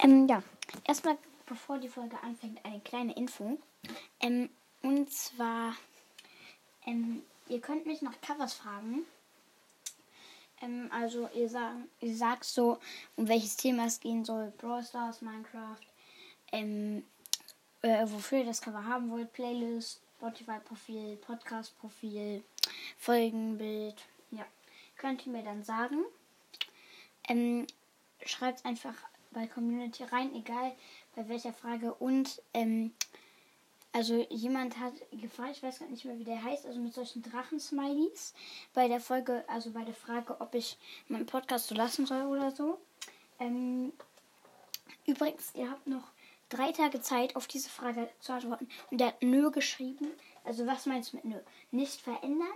Ähm, ja, erstmal, bevor die Folge anfängt, eine kleine Info. Ähm, und zwar, ähm, ihr könnt mich nach Covers fragen. Ähm, also ihr, sagen, ihr sagt so, um welches Thema es gehen soll. Brawl Stars, Minecraft, ähm, äh, wofür ihr das Cover haben wollt, Playlist, Spotify-Profil, Podcast-Profil, Folgenbild. Ja, könnt ihr mir dann sagen. Ähm, schreibt einfach bei Community rein, egal bei welcher Frage. Und ähm, also jemand hat gefragt, ich weiß gar nicht mehr, wie der heißt, also mit solchen Drachen-Smileys bei der Folge, also bei der Frage, ob ich meinen Podcast so lassen soll oder so. Ähm, übrigens, ihr habt noch drei Tage Zeit, auf diese Frage zu antworten. Und der hat nö geschrieben. Also was meinst du mit nö? Nicht verändern?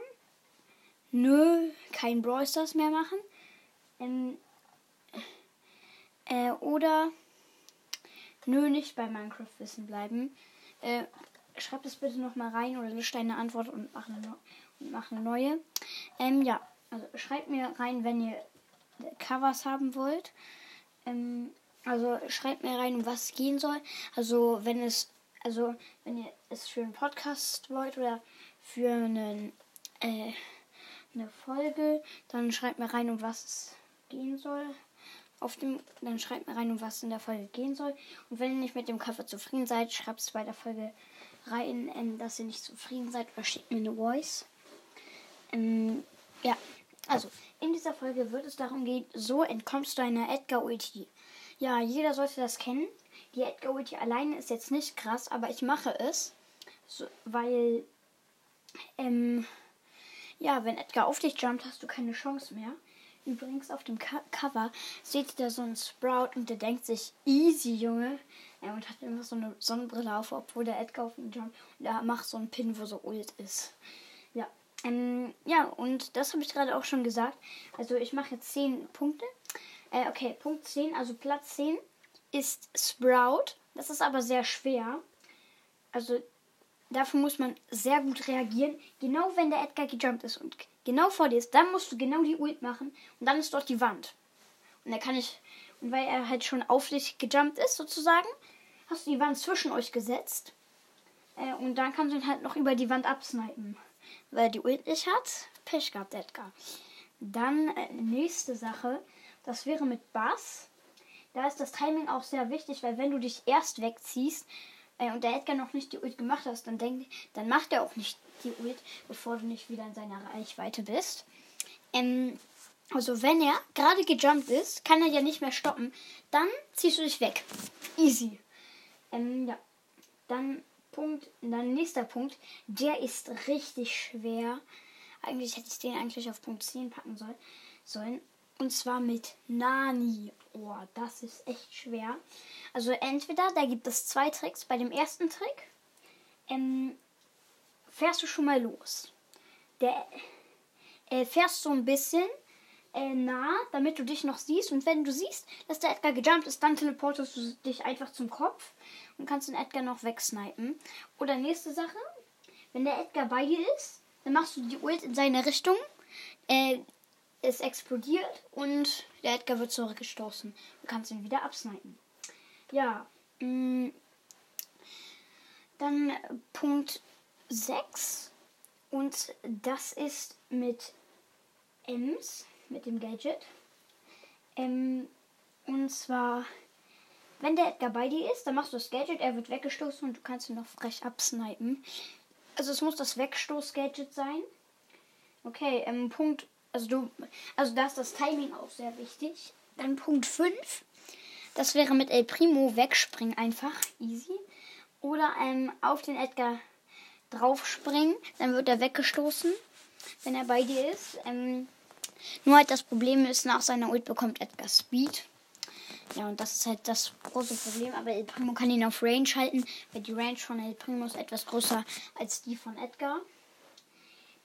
Nö, kein Brawl Stars mehr machen. Ähm, äh, oder nö, nicht bei Minecraft Wissen bleiben. Äh, schreib das bitte nochmal rein oder löscht deine Antwort und mach eine, und mach eine neue. Ähm, ja, also schreibt mir rein, wenn ihr Covers haben wollt. Ähm, also schreibt mir rein, um was es gehen soll. Also wenn es, also wenn ihr es für einen Podcast wollt oder für einen, äh, eine Folge, dann schreibt mir rein, um was es gehen soll auf dem, dann schreibt mir rein, um was in der Folge gehen soll. Und wenn ihr nicht mit dem Cover zufrieden seid, schreibt es bei der Folge rein, ähm, dass ihr nicht zufrieden seid oder schickt mir eine Voice. Ähm, ja, also in dieser Folge wird es darum gehen, so entkommst du einer Edgar Ulti. Ja, jeder sollte das kennen. Die Edgar Ulti alleine ist jetzt nicht krass, aber ich mache es, so, weil, ähm, ja, wenn Edgar auf dich jumpt, hast du keine Chance mehr. Übrigens auf dem Co Cover seht ihr da so einen Sprout und der denkt sich, easy, Junge. Ja, und hat immer so eine Sonnenbrille auf, obwohl der Edgar auf ihn jumpt. Und er macht so einen Pin, wo so ult ist. Ja. Ähm, ja, und das habe ich gerade auch schon gesagt. Also ich mache jetzt 10 Punkte. Äh, okay, Punkt 10, also Platz 10 ist Sprout. Das ist aber sehr schwer. Also dafür muss man sehr gut reagieren. Genau wenn der Edgar gejumpt ist und genau vor dir ist, dann musst du genau die Ult machen und dann ist dort die Wand. Und da kann ich, und weil er halt schon auf dich gejumpt ist sozusagen, hast du die Wand zwischen euch gesetzt. Äh, und dann kannst du ihn halt noch über die Wand absnipen. Weil er die Ult nicht hat, Pech gehabt, Edgar. Dann äh, nächste Sache, das wäre mit Bass. Da ist das Timing auch sehr wichtig, weil wenn du dich erst wegziehst, äh, und der Edgar noch nicht die Ult gemacht hast, dann denk, dann macht er auch nicht die Ult, bevor du nicht wieder in seiner Reichweite bist. Ähm, also wenn er gerade gejumpt ist, kann er ja nicht mehr stoppen. Dann ziehst du dich weg. Easy. Ähm, ja. Dann Punkt, dann nächster Punkt. Der ist richtig schwer. Eigentlich hätte ich den eigentlich auf Punkt 10 packen soll, sollen. Und zwar mit Nani. Oh, das ist echt schwer. Also entweder, da gibt es zwei Tricks. Bei dem ersten Trick ähm, fährst du schon mal los. Der äh, fährst so ein bisschen äh, nah, damit du dich noch siehst. Und wenn du siehst, dass der Edgar gejumpt ist, dann teleportest du dich einfach zum Kopf und kannst den Edgar noch wegsnipen. Oder nächste Sache, wenn der Edgar bei dir ist, dann machst du die Ult in seine Richtung. Äh, es explodiert und der Edgar wird zurückgestoßen. Du kannst ihn wieder absnipen. Ja. Mh, mm, dann Punkt 6. Und das ist mit Ems, mit dem Gadget. Ähm, und zwar, wenn der Edgar bei dir ist, dann machst du das Gadget, er wird weggestoßen und du kannst ihn noch frech absnipen. Also es muss das Wegstoß-Gadget sein. Okay, ähm, Punkt also du, also da ist das Timing auch sehr wichtig. Dann Punkt 5. Das wäre mit El Primo wegspringen einfach. Easy. Oder ähm, auf den Edgar draufspringen. Dann wird er weggestoßen, wenn er bei dir ist. Ähm, nur halt das Problem ist, nach seiner Ult bekommt Edgar Speed. Ja, und das ist halt das große Problem. Aber El Primo kann ihn auf Range halten, weil die Range von El Primo ist etwas größer als die von Edgar.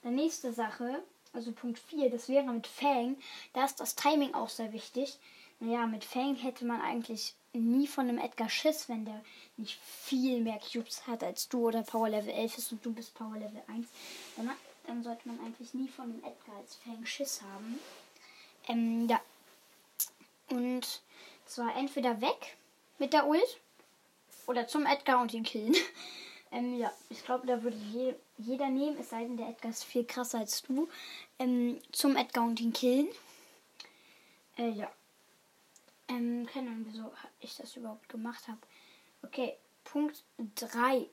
Die nächste Sache also Punkt 4, das wäre mit Fang. Da ist das Timing auch sehr wichtig. Naja, mit Fang hätte man eigentlich nie von einem Edgar Schiss, wenn der nicht viel mehr Cubes hat als du oder Power Level 11 ist und du bist Power Level 1. Dann, dann sollte man eigentlich nie von einem Edgar als Fang Schiss haben. Ähm, ja. Und zwar entweder weg mit der Ult. Oder zum Edgar und ihn killen. ähm, ja, ich glaube, da würde je, jeder nehmen, es sei denn, der Edgar ist viel krasser als du. Ähm, zum Edgar und ihn killen. Äh, ja. Ähm, keine Ahnung, wieso ich das überhaupt gemacht habe. Okay, Punkt 3.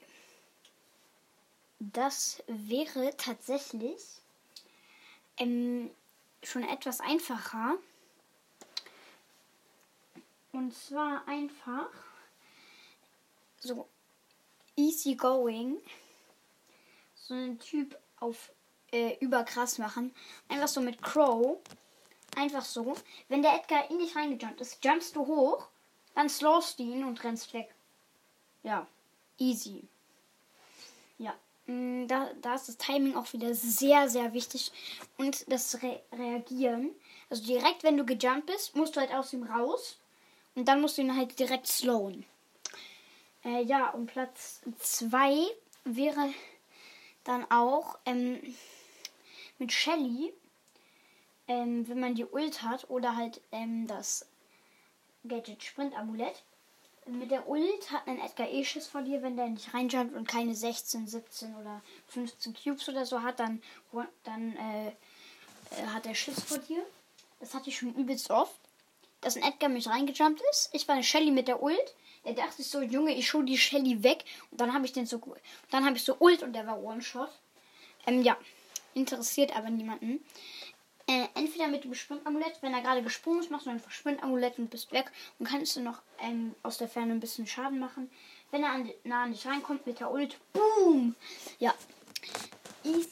Das wäre tatsächlich ähm, schon etwas einfacher. Und zwar einfach so easy going. So einen Typ auf äh, überkrass machen. Einfach so mit Crow. Einfach so. Wenn der Edgar in dich reingejumpt ist, jumpst du hoch, dann slowst du ihn und rennst weg. Ja, easy. Ja, mm, da, da ist das Timing auch wieder sehr, sehr wichtig. Und das Re Reagieren. Also direkt, wenn du gejumpt bist, musst du halt aus ihm raus. Und dann musst du ihn halt direkt slowen. Äh, ja, und Platz 2 wäre dann auch ähm, mit Shelly, ähm, wenn man die Ult hat oder halt ähm, das Gadget Sprint Amulett. Mit der Ult hat ein Edgar eh Schiss vor dir, wenn der nicht reinjumpt und keine 16, 17 oder 15 Cubes oder so hat, dann, dann äh, äh, hat er Schiss vor dir. Das hatte ich schon übelst oft, dass ein Edgar mich reingejumpt ist. Ich war eine Shelly mit der Ult. Er dachte so, Junge, ich schau die Shelly weg. Und dann habe ich den so, dann habe ich so Ult und der war One-Shot. Ähm, ja, interessiert aber niemanden. Äh, entweder mit dem Sprint-Amulett, wenn er gerade gesprungen ist, machst du einfach Sprint-Amulett und bist weg und kannst du noch ähm, aus der Ferne ein bisschen Schaden machen. Wenn er an, nah an dich reinkommt mit der Ult, boom! Ja, easy.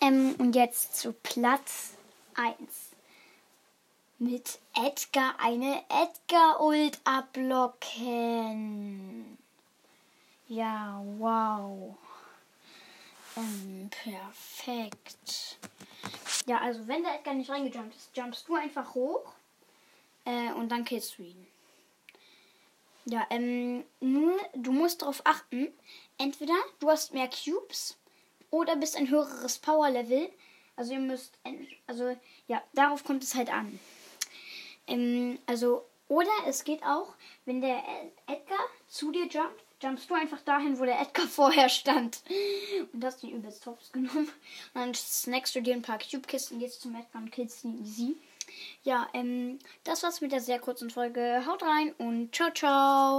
Ähm, und jetzt zu Platz 1. Mit Edgar eine Edgar-Ult abblocken. Ja, wow. Ähm, perfekt. Ja, also wenn der Edgar nicht reingejumpt ist, jumpst du einfach hoch äh, und dann killst du ihn. Ja, ähm, nur du musst darauf achten, entweder du hast mehr Cubes oder bist ein höheres Power Level. Also ihr müsst, also ja, darauf kommt es halt an. Ähm, also, oder es geht auch, wenn der Edgar zu dir jumpt, jumpst du einfach dahin, wo der Edgar vorher stand. Und hast ihn übelst Tops genommen. Und dann snackst du dir ein paar Cube-Kisten, gehst zum Edgar und killst ihn easy. Ja, ähm, das war's mit der sehr kurzen Folge. Haut rein und ciao, ciao.